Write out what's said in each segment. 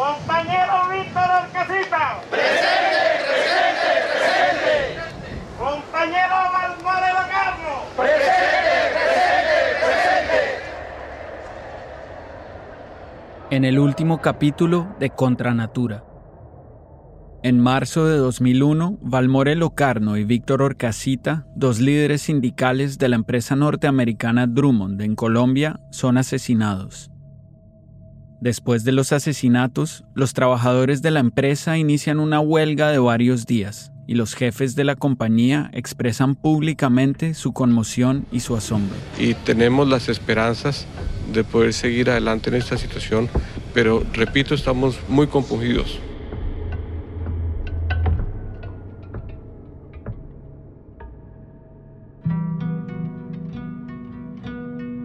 Compañero Víctor Orcasita. Presente, presente, presente. Compañero Balmore Locarno. Presente, presente, presente. En el último capítulo de Contranatura. En marzo de 2001, Valmore Locarno y Víctor Orcasita, dos líderes sindicales de la empresa norteamericana Drummond en Colombia, son asesinados. Después de los asesinatos, los trabajadores de la empresa inician una huelga de varios días y los jefes de la compañía expresan públicamente su conmoción y su asombro. y tenemos las esperanzas de poder seguir adelante en esta situación, pero repito, estamos muy compungidos.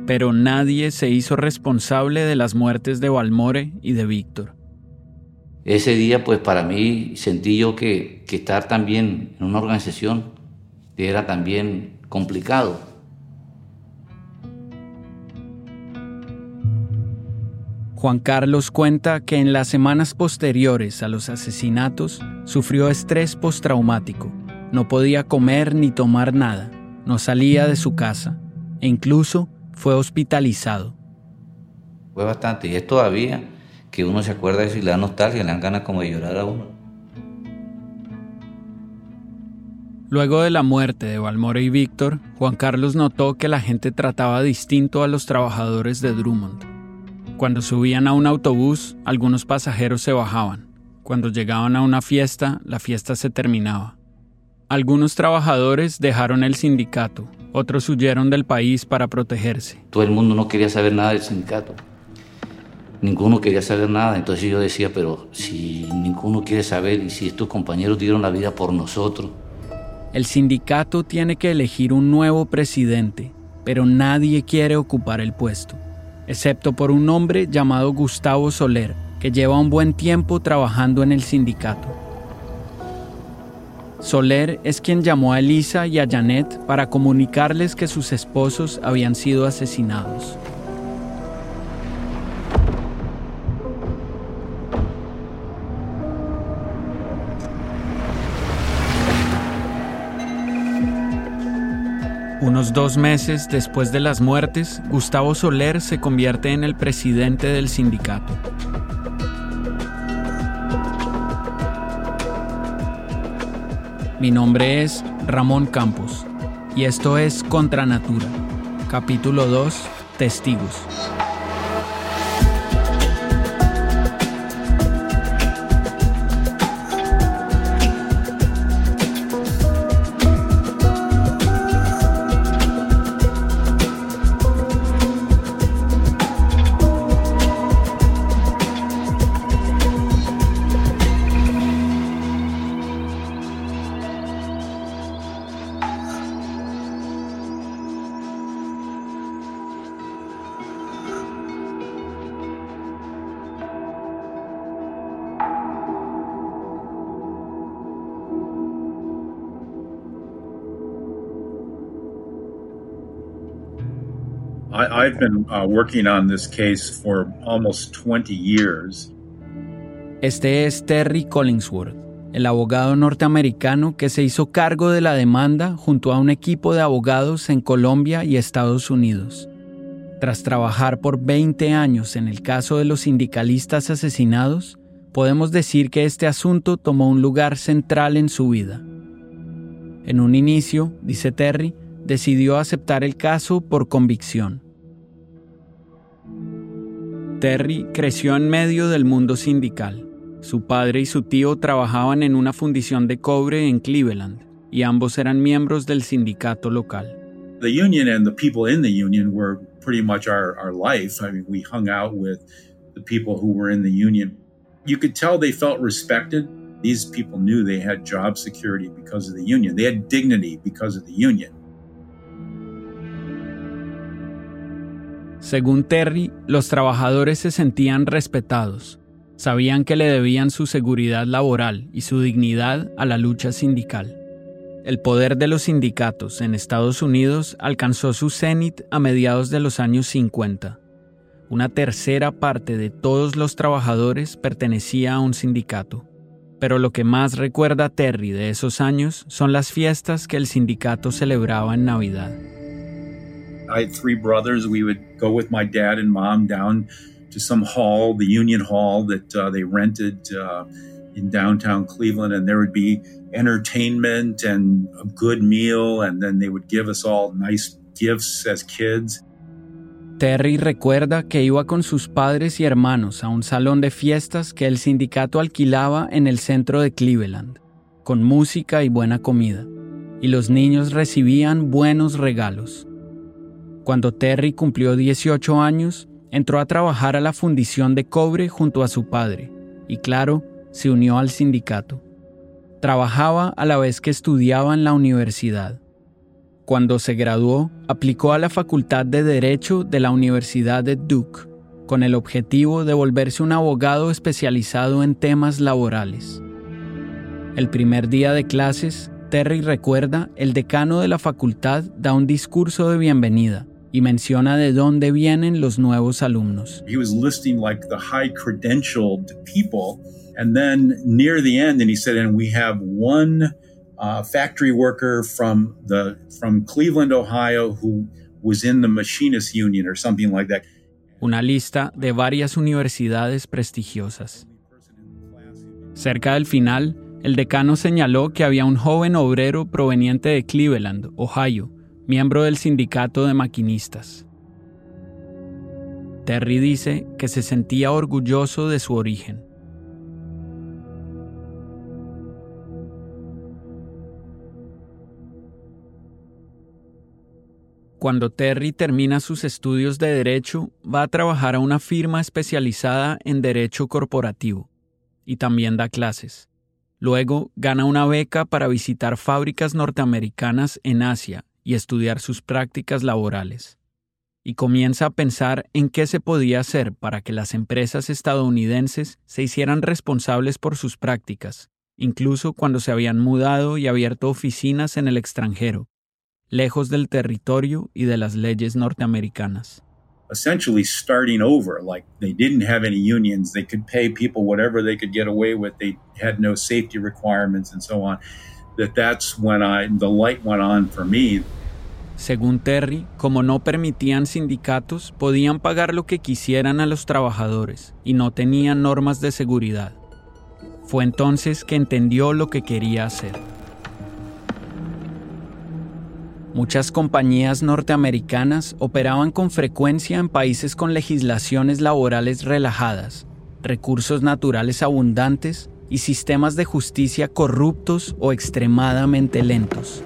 Pero nadie se hizo responsable de las muertes de Valmore y de Víctor. Ese día, pues para mí sentí yo que, que estar también en una organización era también complicado. Juan Carlos cuenta que en las semanas posteriores a los asesinatos sufrió estrés postraumático. No podía comer ni tomar nada, no salía de su casa e incluso fue hospitalizado. Fue bastante. Y es todavía que uno se acuerda de eso y le da nostalgia, le dan ganas como de llorar a uno. Luego de la muerte de Valmore y Víctor, Juan Carlos notó que la gente trataba distinto a los trabajadores de Drummond. Cuando subían a un autobús, algunos pasajeros se bajaban. Cuando llegaban a una fiesta, la fiesta se terminaba. Algunos trabajadores dejaron el sindicato, otros huyeron del país para protegerse. Todo el mundo no quería saber nada del sindicato. Ninguno quería saber nada. Entonces yo decía, pero si ninguno quiere saber y si estos compañeros dieron la vida por nosotros, El sindicato tiene que elegir un nuevo presidente, pero nadie quiere ocupar el puesto, excepto por un hombre llamado Gustavo Soler, que lleva un buen tiempo trabajando en el sindicato. Soler es quien llamó a Elisa y a Janet para comunicarles que sus esposos habían sido asesinados. Unos dos meses después de las muertes, Gustavo Soler se convierte en el presidente del sindicato. Mi nombre es Ramón Campos y esto es Contra Natura, capítulo 2, Testigos. I've been uh, working on this case for almost 20 years. Este es Terry Collingsworth, el abogado norteamericano que se hizo cargo de la demanda junto a un equipo de abogados en Colombia y Estados Unidos. Tras trabajar por 20 años en el caso de los sindicalistas asesinados, podemos decir que este asunto tomó un lugar central en su vida. En un inicio, dice Terry, decidió aceptar el caso por convicción. Terry creció en medio del mundo sindical. Su padre y su tío trabajaban en una fundición de cobre en Cleveland y ambos eran miembros del sindicato local. The union and the people in the union were pretty much our, our life. I mean, we hung out with the people who were in the union. You could tell they felt respected. These people knew they had job security because of the union. They had dignity because of the union. Según Terry, los trabajadores se sentían respetados. Sabían que le debían su seguridad laboral y su dignidad a la lucha sindical. El poder de los sindicatos en Estados Unidos alcanzó su cenit a mediados de los años 50. Una tercera parte de todos los trabajadores pertenecía a un sindicato. Pero lo que más recuerda Terry de esos años son las fiestas que el sindicato celebraba en Navidad. I had three brothers. We would go with my dad and mom down to some hall, the Union Hall that uh, they rented uh, in downtown Cleveland, and there would be entertainment and a good meal, and then they would give us all nice gifts as kids. Terry recuerda que iba con sus padres y hermanos a un salón de fiestas que el sindicato alquilaba en el centro de Cleveland, con música y buena comida, y los niños recibían buenos regalos. Cuando Terry cumplió 18 años, entró a trabajar a la fundición de cobre junto a su padre, y claro, se unió al sindicato. Trabajaba a la vez que estudiaba en la universidad. Cuando se graduó, aplicó a la Facultad de Derecho de la Universidad de Duke, con el objetivo de volverse un abogado especializado en temas laborales. El primer día de clases, Terry recuerda, el decano de la facultad da un discurso de bienvenida y menciona de dónde vienen los nuevos alumnos. He was listing like the high credentialed people. And then near the end, and he said, and we have one uh, factory worker from the from Cleveland, Ohio, who was in the machinists union or something like that. Una lista de varias universidades prestigiosas. Cerca del final, el decano señaló que había un joven obrero proveniente de Cleveland, Ohio, miembro del sindicato de maquinistas. Terry dice que se sentía orgulloso de su origen. Cuando Terry termina sus estudios de derecho, va a trabajar a una firma especializada en derecho corporativo y también da clases. Luego gana una beca para visitar fábricas norteamericanas en Asia y estudiar sus prácticas laborales. Y comienza a pensar en qué se podía hacer para que las empresas estadounidenses se hicieran responsables por sus prácticas, incluso cuando se habían mudado y abierto oficinas en el extranjero, lejos del territorio y de las leyes norteamericanas. essentially starting over. Like they didn't have any unions. They could pay people whatever they could get away with. They had no safety requirements and so on. That that's when I the light went on for me. Según Terry, como no permitían sindicatos, podían pagar lo que quisieran a los trabajadores y no tenían normas de seguridad. Fue entonces que entendió lo que quería hacer. Muchas compañías norteamericanas operaban con frecuencia en países con legislaciones laborales relajadas, recursos naturales abundantes y sistemas de justicia corruptos o extremadamente lentos.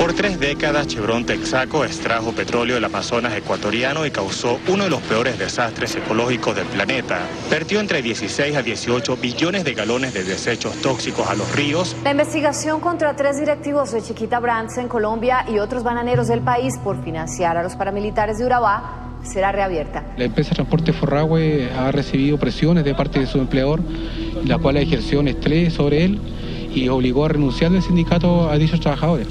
Por tres décadas, Chevron Texaco extrajo petróleo del Amazonas ecuatoriano y causó uno de los peores desastres ecológicos del planeta. Vertió entre 16 a 18 billones de galones de desechos tóxicos a los ríos. La investigación contra tres directivos de Chiquita Brands en Colombia y otros bananeros del país por financiar a los paramilitares de Urabá será reabierta. La empresa de transporte Forragüe ha recibido presiones de parte de su empleador, la cual ejerció un estrés sobre él y obligó a renunciar del sindicato a dichos trabajadores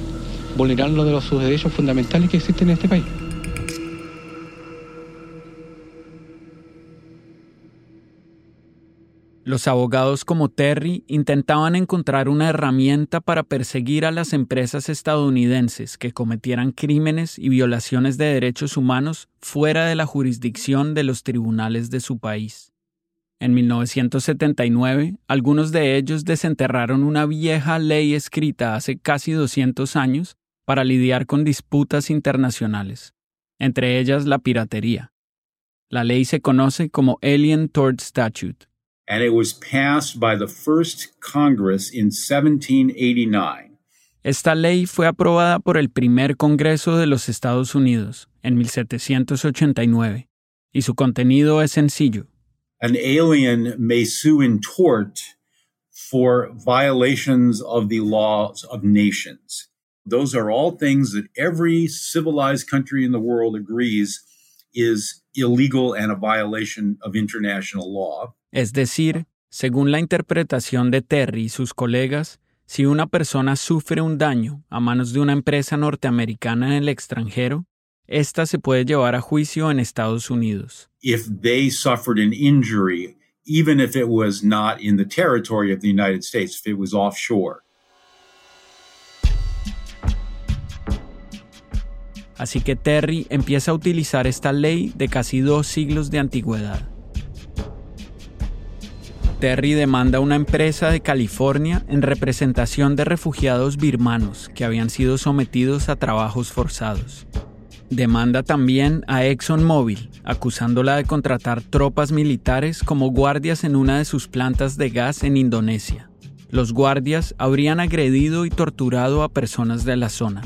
vulnerando de los sus derechos fundamentales que existen en este país. Los abogados como Terry intentaban encontrar una herramienta para perseguir a las empresas estadounidenses que cometieran crímenes y violaciones de derechos humanos fuera de la jurisdicción de los tribunales de su país. En 1979, algunos de ellos desenterraron una vieja ley escrita hace casi 200 años para lidiar con disputas internacionales, entre ellas la piratería. La ley se conoce como Alien Tort Statute. And it was passed by the first Congress in 1789. Esta ley fue aprobada por el primer Congreso de los Estados Unidos en 1789 y su contenido es sencillo. An alien may sue in tort for violations of the laws of nations. Those are all things that every civilized country in the world agrees is illegal and a violation of international law. Es decir, según la interpretación de Terry y sus colegas, si una persona sufre un daño a manos de una empresa norteamericana en el extranjero, ésta se puede llevar a juicio en Estados Unidos. If they suffered an injury, even if it was not in the territory of the United States, if it was offshore. Así que Terry empieza a utilizar esta ley de casi dos siglos de antigüedad. Terry demanda a una empresa de California en representación de refugiados birmanos que habían sido sometidos a trabajos forzados. Demanda también a ExxonMobil, acusándola de contratar tropas militares como guardias en una de sus plantas de gas en Indonesia. Los guardias habrían agredido y torturado a personas de la zona.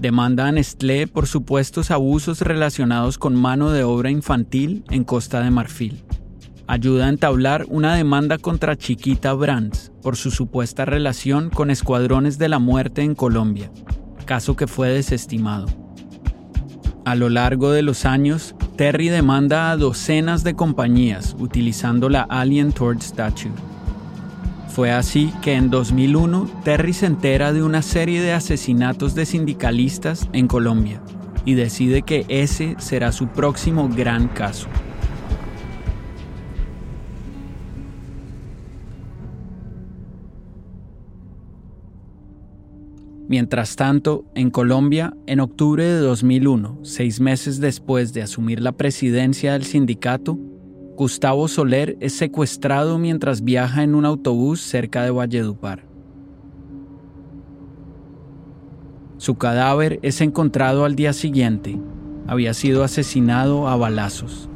Demanda a Nestlé por supuestos abusos relacionados con mano de obra infantil en Costa de Marfil ayuda a entablar una demanda contra Chiquita Brands por su supuesta relación con escuadrones de la muerte en Colombia, caso que fue desestimado. A lo largo de los años, Terry demanda a docenas de compañías utilizando la Alien Tort Statute. Fue así que en 2001 Terry se entera de una serie de asesinatos de sindicalistas en Colombia y decide que ese será su próximo gran caso. Mientras tanto, en Colombia, en octubre de 2001, seis meses después de asumir la presidencia del sindicato, Gustavo Soler es secuestrado mientras viaja en un autobús cerca de Valledupar. Su cadáver es encontrado al día siguiente. Había sido asesinado a balazos.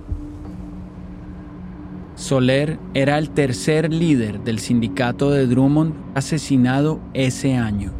Soler era el tercer líder del sindicato de Drummond asesinado ese año.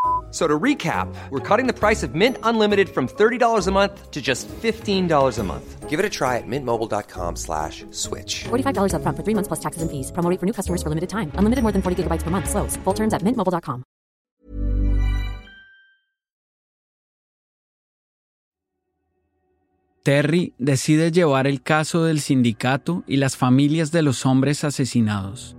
So to recap, we're cutting the price of Mint Unlimited from $30 a month to just $15 a month. Give it a try at mintmobile.com slash switch. $45 up front for three months plus taxes and fees. Promo for new customers for limited time. Unlimited more than 40 gigabytes per month. Slows. Full terms at mintmobile.com. Terry decide llevar el caso del sindicato y las familias de los hombres asesinados.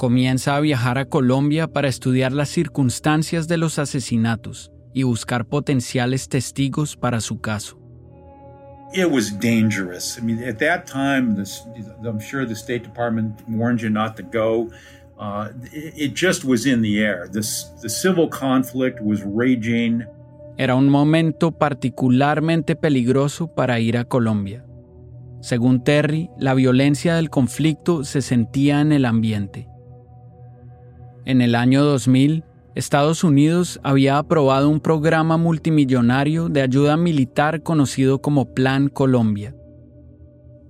Comienza a viajar a Colombia para estudiar las circunstancias de los asesinatos y buscar potenciales testigos para su caso. It was dangerous. I mean, at that time, this, I'm sure the State Department warned you not to go. Uh, it just was in the air. This, the civil conflict was raging. Era un momento particularmente peligroso para ir a Colombia. Según Terry, la violencia del conflicto se sentía en el ambiente. En el año 2000, Estados Unidos había aprobado un programa multimillonario de ayuda militar conocido como Plan Colombia.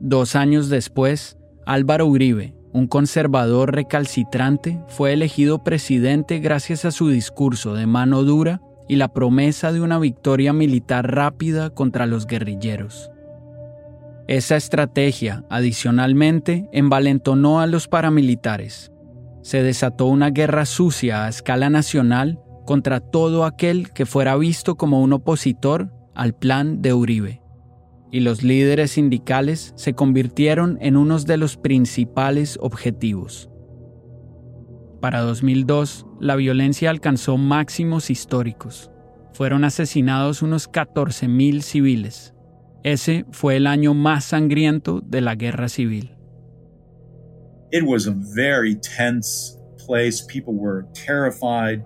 Dos años después, Álvaro Uribe, un conservador recalcitrante, fue elegido presidente gracias a su discurso de mano dura y la promesa de una victoria militar rápida contra los guerrilleros. Esa estrategia, adicionalmente, envalentonó a los paramilitares, se desató una guerra sucia a escala nacional contra todo aquel que fuera visto como un opositor al plan de Uribe. Y los líderes sindicales se convirtieron en unos de los principales objetivos. Para 2002, la violencia alcanzó máximos históricos. Fueron asesinados unos 14.000 civiles. Ese fue el año más sangriento de la guerra civil. It was a very tense place. People were terrified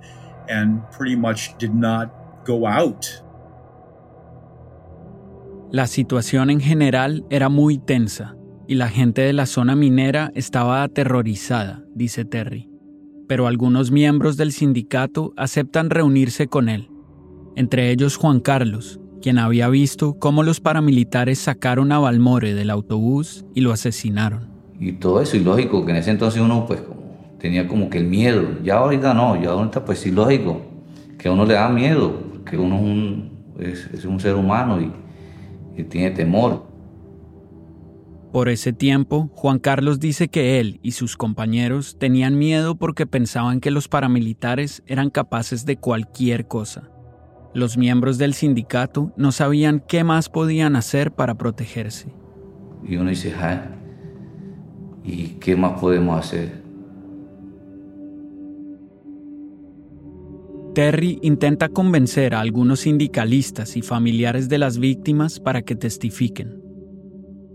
and pretty much did not go out. La situación en general era muy tensa y la gente de la zona minera estaba aterrorizada, dice Terry. Pero algunos miembros del sindicato aceptan reunirse con él, entre ellos Juan Carlos, quien había visto cómo los paramilitares sacaron a Balmore del autobús y lo asesinaron. Y todo eso, y lógico que en ese entonces uno pues tenía como que el miedo, ya ahorita no, ya ahorita pues sí lógico, que a uno le da miedo, que uno es un, ser humano y, y tiene temor. Por ese tiempo, Juan Carlos dice que él y sus compañeros tenían miedo porque pensaban que los paramilitares eran capaces de cualquier cosa. Los miembros del sindicato no sabían qué más podían hacer para protegerse. Y uno dice, ¿y qué más podemos hacer? Terry intenta convencer a algunos sindicalistas y familiares de las víctimas para que testifiquen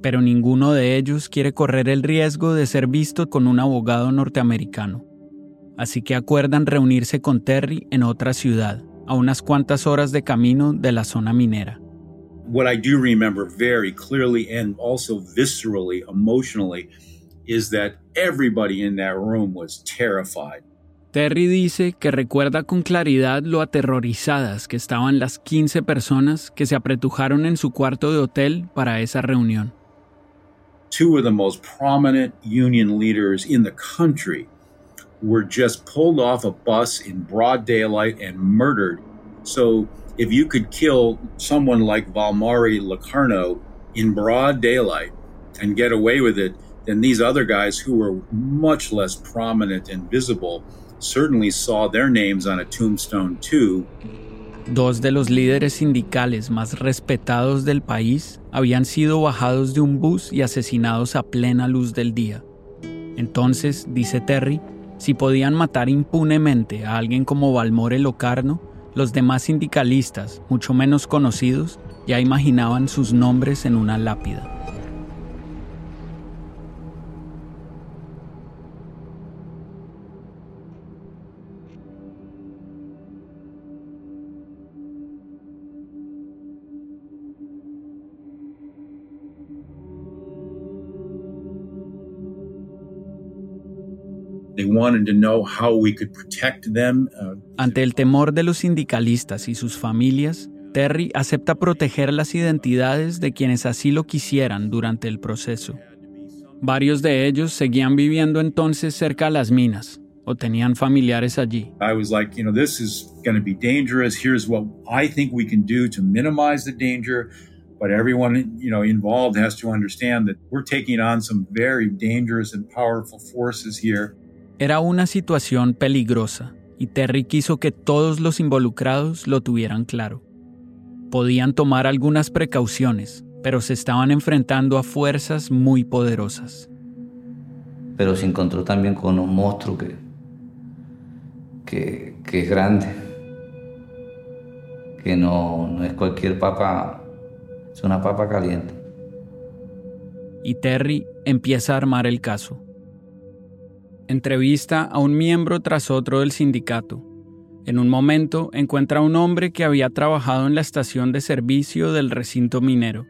pero ninguno de ellos quiere correr el riesgo de ser visto con un abogado norteamericano. Así que acuerdan reunirse con Terry en otra ciudad, a unas cuantas horas de camino de la zona minera. What I do remember very clearly and also viscerally, emotionally, is that everybody in that room was terrified. Terry dice que recuerda con claridad lo aterrorizadas que estaban las 15 personas que se apretujaron en su cuarto de hotel para esa reunión. two of the most prominent union leaders in the country were just pulled off a bus in broad daylight and murdered. So if you could kill someone like Valmari Locarno in broad daylight and get away with it, then these other guys who were much less prominent and visible certainly saw their names on a tombstone too. Dos de los líderes sindicales más respetados del país habían sido bajados de un bus y asesinados a plena luz del día. Entonces, dice Terry, si podían matar impunemente a alguien como Balmore Locarno, los demás sindicalistas, mucho menos conocidos, ya imaginaban sus nombres en una lápida. Uh, Ante el temor de los sindicalistas y sus familias, Terry acepta proteger las identidades de quienes así lo quisieran durante el proceso. Varios de ellos seguían viviendo entonces cerca de las minas o tenían familiares allí. I was like, you know, this is going to be dangerous. Here's what I think we can do to minimize the danger. But everyone, you know, involved has to understand that we're taking on some very dangerous and powerful forces here. Era una situación peligrosa y Terry quiso que todos los involucrados lo tuvieran claro. Podían tomar algunas precauciones, pero se estaban enfrentando a fuerzas muy poderosas. Pero se encontró también con un monstruo que, que, es grande, que no, no es cualquier papa, es una papa caliente. Y Terry empieza a armar el caso entrevista a un miembro tras otro del sindicato. En un momento encuentra a un hombre que había trabajado en la estación de servicio del recinto minero.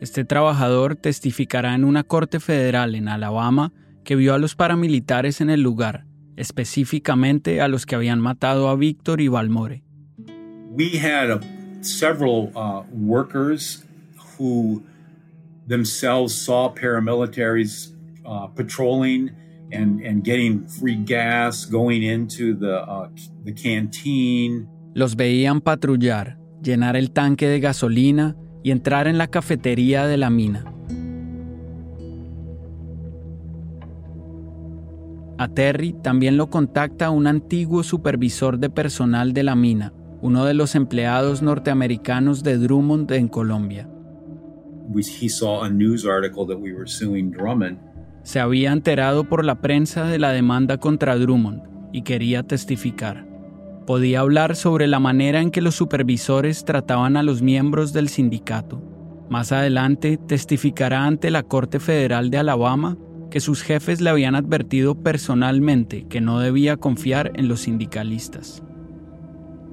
Este trabajador testificará en una corte federal en Alabama que vio a los paramilitares en el lugar, específicamente a los que habían matado a Víctor y Balmore. We had uh, several uh, workers who themselves saw paramilitaries uh, patrolling and, and getting free gas, going into the, uh, the canteen. Los veían patrullar, llenar el tanque de gasolina y entrar en la cafetería de la mina. A Terry también lo contacta un antiguo supervisor de personal de la mina, uno de los empleados norteamericanos de Drummond en Colombia. He saw a news article that we were suing Drummond se había enterado por la prensa de la demanda contra Drummond y quería testificar. Podía hablar sobre la manera en que los supervisores trataban a los miembros del sindicato. Más adelante testificará ante la Corte Federal de Alabama que sus jefes le habían advertido personalmente que no debía confiar en los sindicalistas.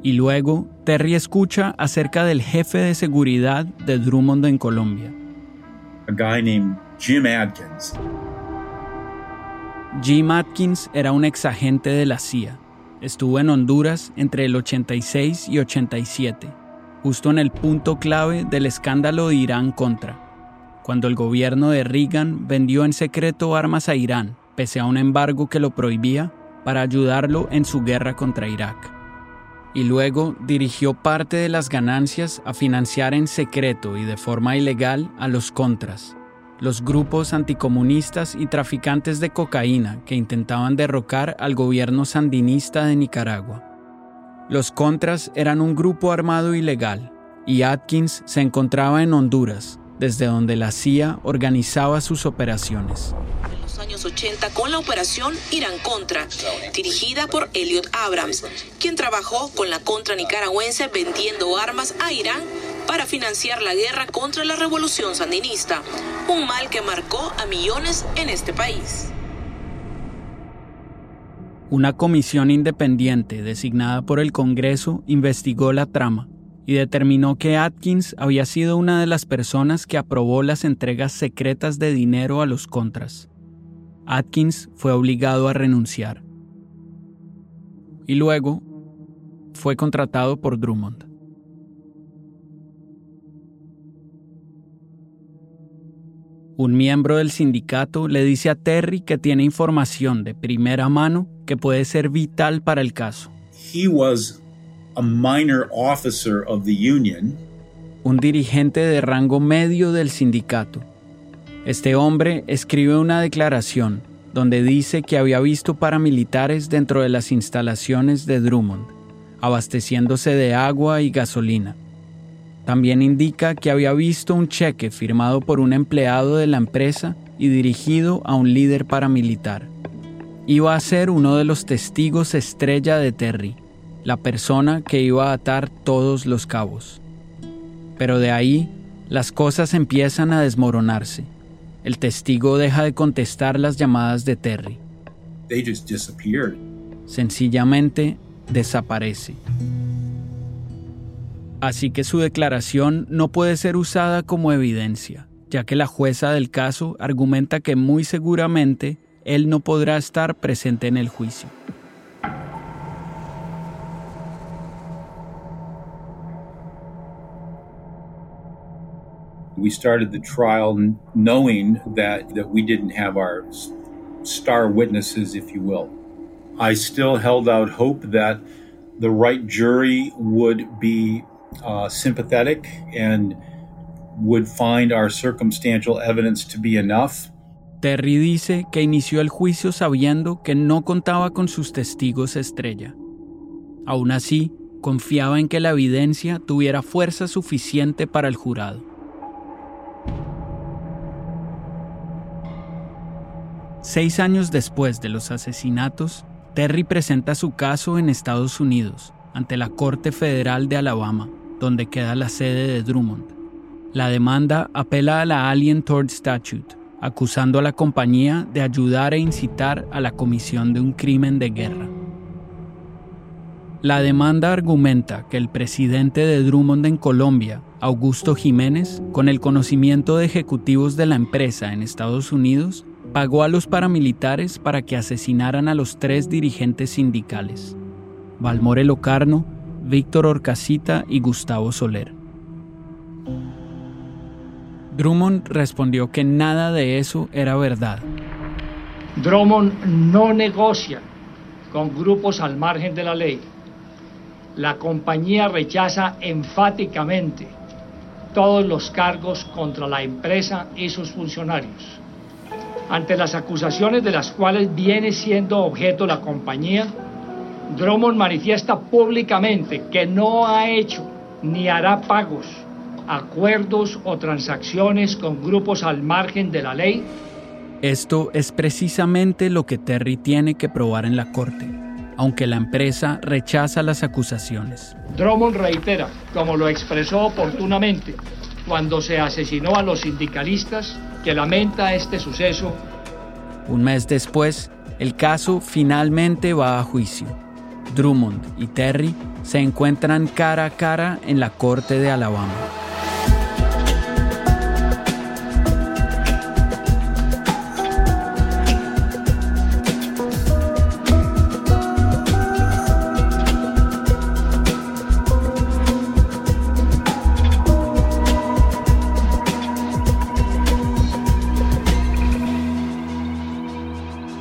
Y luego, Terry escucha acerca del jefe de seguridad de Drummond en Colombia. A guy named Jim Adkins. Jim Atkins era un exagente de la CIA. Estuvo en Honduras entre el 86 y 87, justo en el punto clave del escándalo de Irán contra, cuando el gobierno de Reagan vendió en secreto armas a Irán, pese a un embargo que lo prohibía, para ayudarlo en su guerra contra Irak. Y luego dirigió parte de las ganancias a financiar en secreto y de forma ilegal a los contras, los grupos anticomunistas y traficantes de cocaína que intentaban derrocar al gobierno sandinista de Nicaragua. Los Contras eran un grupo armado ilegal y Atkins se encontraba en Honduras, desde donde la CIA organizaba sus operaciones. En los años 80 con la operación Irán Contra, dirigida por Elliot Abrams, quien trabajó con la contra nicaragüense vendiendo armas a Irán para financiar la guerra contra la revolución sandinista, un mal que marcó a millones en este país. Una comisión independiente designada por el Congreso investigó la trama y determinó que Atkins había sido una de las personas que aprobó las entregas secretas de dinero a los contras. Atkins fue obligado a renunciar. Y luego fue contratado por Drummond. Un miembro del sindicato le dice a Terry que tiene información de primera mano que puede ser vital para el caso. He was a minor officer of the union. Un dirigente de rango medio del sindicato. Este hombre escribe una declaración donde dice que había visto paramilitares dentro de las instalaciones de Drummond, abasteciéndose de agua y gasolina. También indica que había visto un cheque firmado por un empleado de la empresa y dirigido a un líder paramilitar. Iba a ser uno de los testigos estrella de Terry, la persona que iba a atar todos los cabos. Pero de ahí, las cosas empiezan a desmoronarse. El testigo deja de contestar las llamadas de Terry. They just disappeared. Sencillamente desaparece. Así que su declaración no puede ser usada como evidencia, ya que la jueza del caso argumenta que muy seguramente él no podrá estar presente en el juicio. We started the trial knowing that, that we didn't have our star witnesses, if you will. I still held out hope that the right jury would be uh, sympathetic and would find our circumstantial evidence to be enough. Terry dice que inició el juicio sabiendo que no contaba con sus testigos estrella. Aún así, confiaba en que la evidencia tuviera fuerza suficiente para el jurado. Seis años después de los asesinatos, Terry presenta su caso en Estados Unidos, ante la Corte Federal de Alabama, donde queda la sede de Drummond. La demanda apela a la Alien Tort Statute, acusando a la compañía de ayudar e incitar a la comisión de un crimen de guerra. La demanda argumenta que el presidente de Drummond en Colombia, Augusto Jiménez, con el conocimiento de ejecutivos de la empresa en Estados Unidos, pagó a los paramilitares para que asesinaran a los tres dirigentes sindicales, Valmore Locarno, Víctor Orcasita y Gustavo Soler. Drummond respondió que nada de eso era verdad. Drummond no negocia con grupos al margen de la ley. La compañía rechaza enfáticamente todos los cargos contra la empresa y sus funcionarios. Ante las acusaciones de las cuales viene siendo objeto la compañía, Drummond manifiesta públicamente que no ha hecho ni hará pagos, acuerdos o transacciones con grupos al margen de la ley. Esto es precisamente lo que Terry tiene que probar en la corte, aunque la empresa rechaza las acusaciones. Drummond reitera, como lo expresó oportunamente cuando se asesinó a los sindicalistas, que lamenta este suceso Un mes después, el caso finalmente va a juicio. Drummond y Terry se encuentran cara a cara en la corte de Alabama.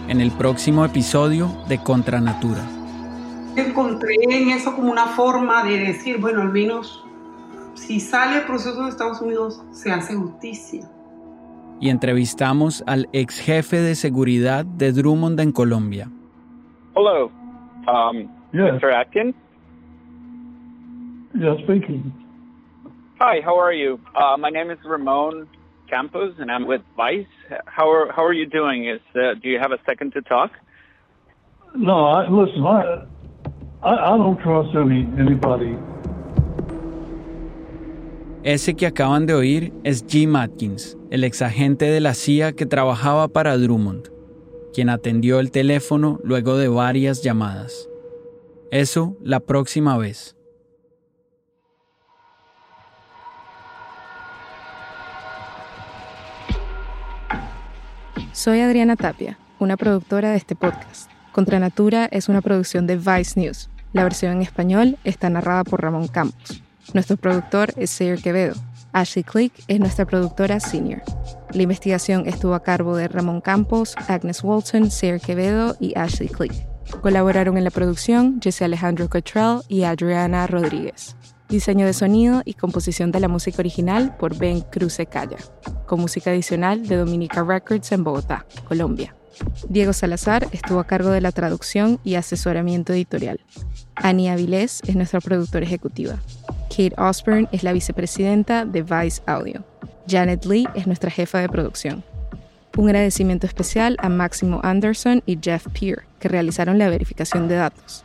en el próximo episodio de Contranatura. Encontré en eso como una forma de decir, bueno, al menos si sale el proceso de Estados Unidos, se hace justicia. Y entrevistamos al ex jefe de seguridad de Drummond en Colombia. Hello, um, Yes. Mr. Atkins. Yeah, speaking. Hi, how are you? Uh, my name is Ramon Campos, and I'm with Vice. How are How are you doing? Is uh, Do you have a second to talk? No, I, listen, I, I, I don't trust any anybody. Ese que acaban de oír es Jim Atkins, el ex agente de la CIA que trabajaba para Drummond, quien atendió el teléfono luego de varias llamadas. Eso la próxima vez. Soy Adriana Tapia, una productora de este podcast. Contranatura es una producción de Vice News. La versión en español está narrada por Ramón Campos. Nuestro productor es Sayer Quevedo. Ashley Click es nuestra productora senior. La investigación estuvo a cargo de Ramón Campos, Agnes Walton, Sayer Quevedo y Ashley Click. Colaboraron en la producción Jesse Alejandro Cottrell y Adriana Rodríguez. Diseño de sonido y composición de la música original por Ben Cruce Calla, con música adicional de Dominica Records en Bogotá, Colombia. Diego Salazar estuvo a cargo de la traducción y asesoramiento editorial. Annie Avilés es nuestra productora ejecutiva. Kate Osborne es la vicepresidenta de Vice Audio. Janet Lee es nuestra jefa de producción. Un agradecimiento especial a Máximo Anderson y Jeff Peer, que realizaron la verificación de datos.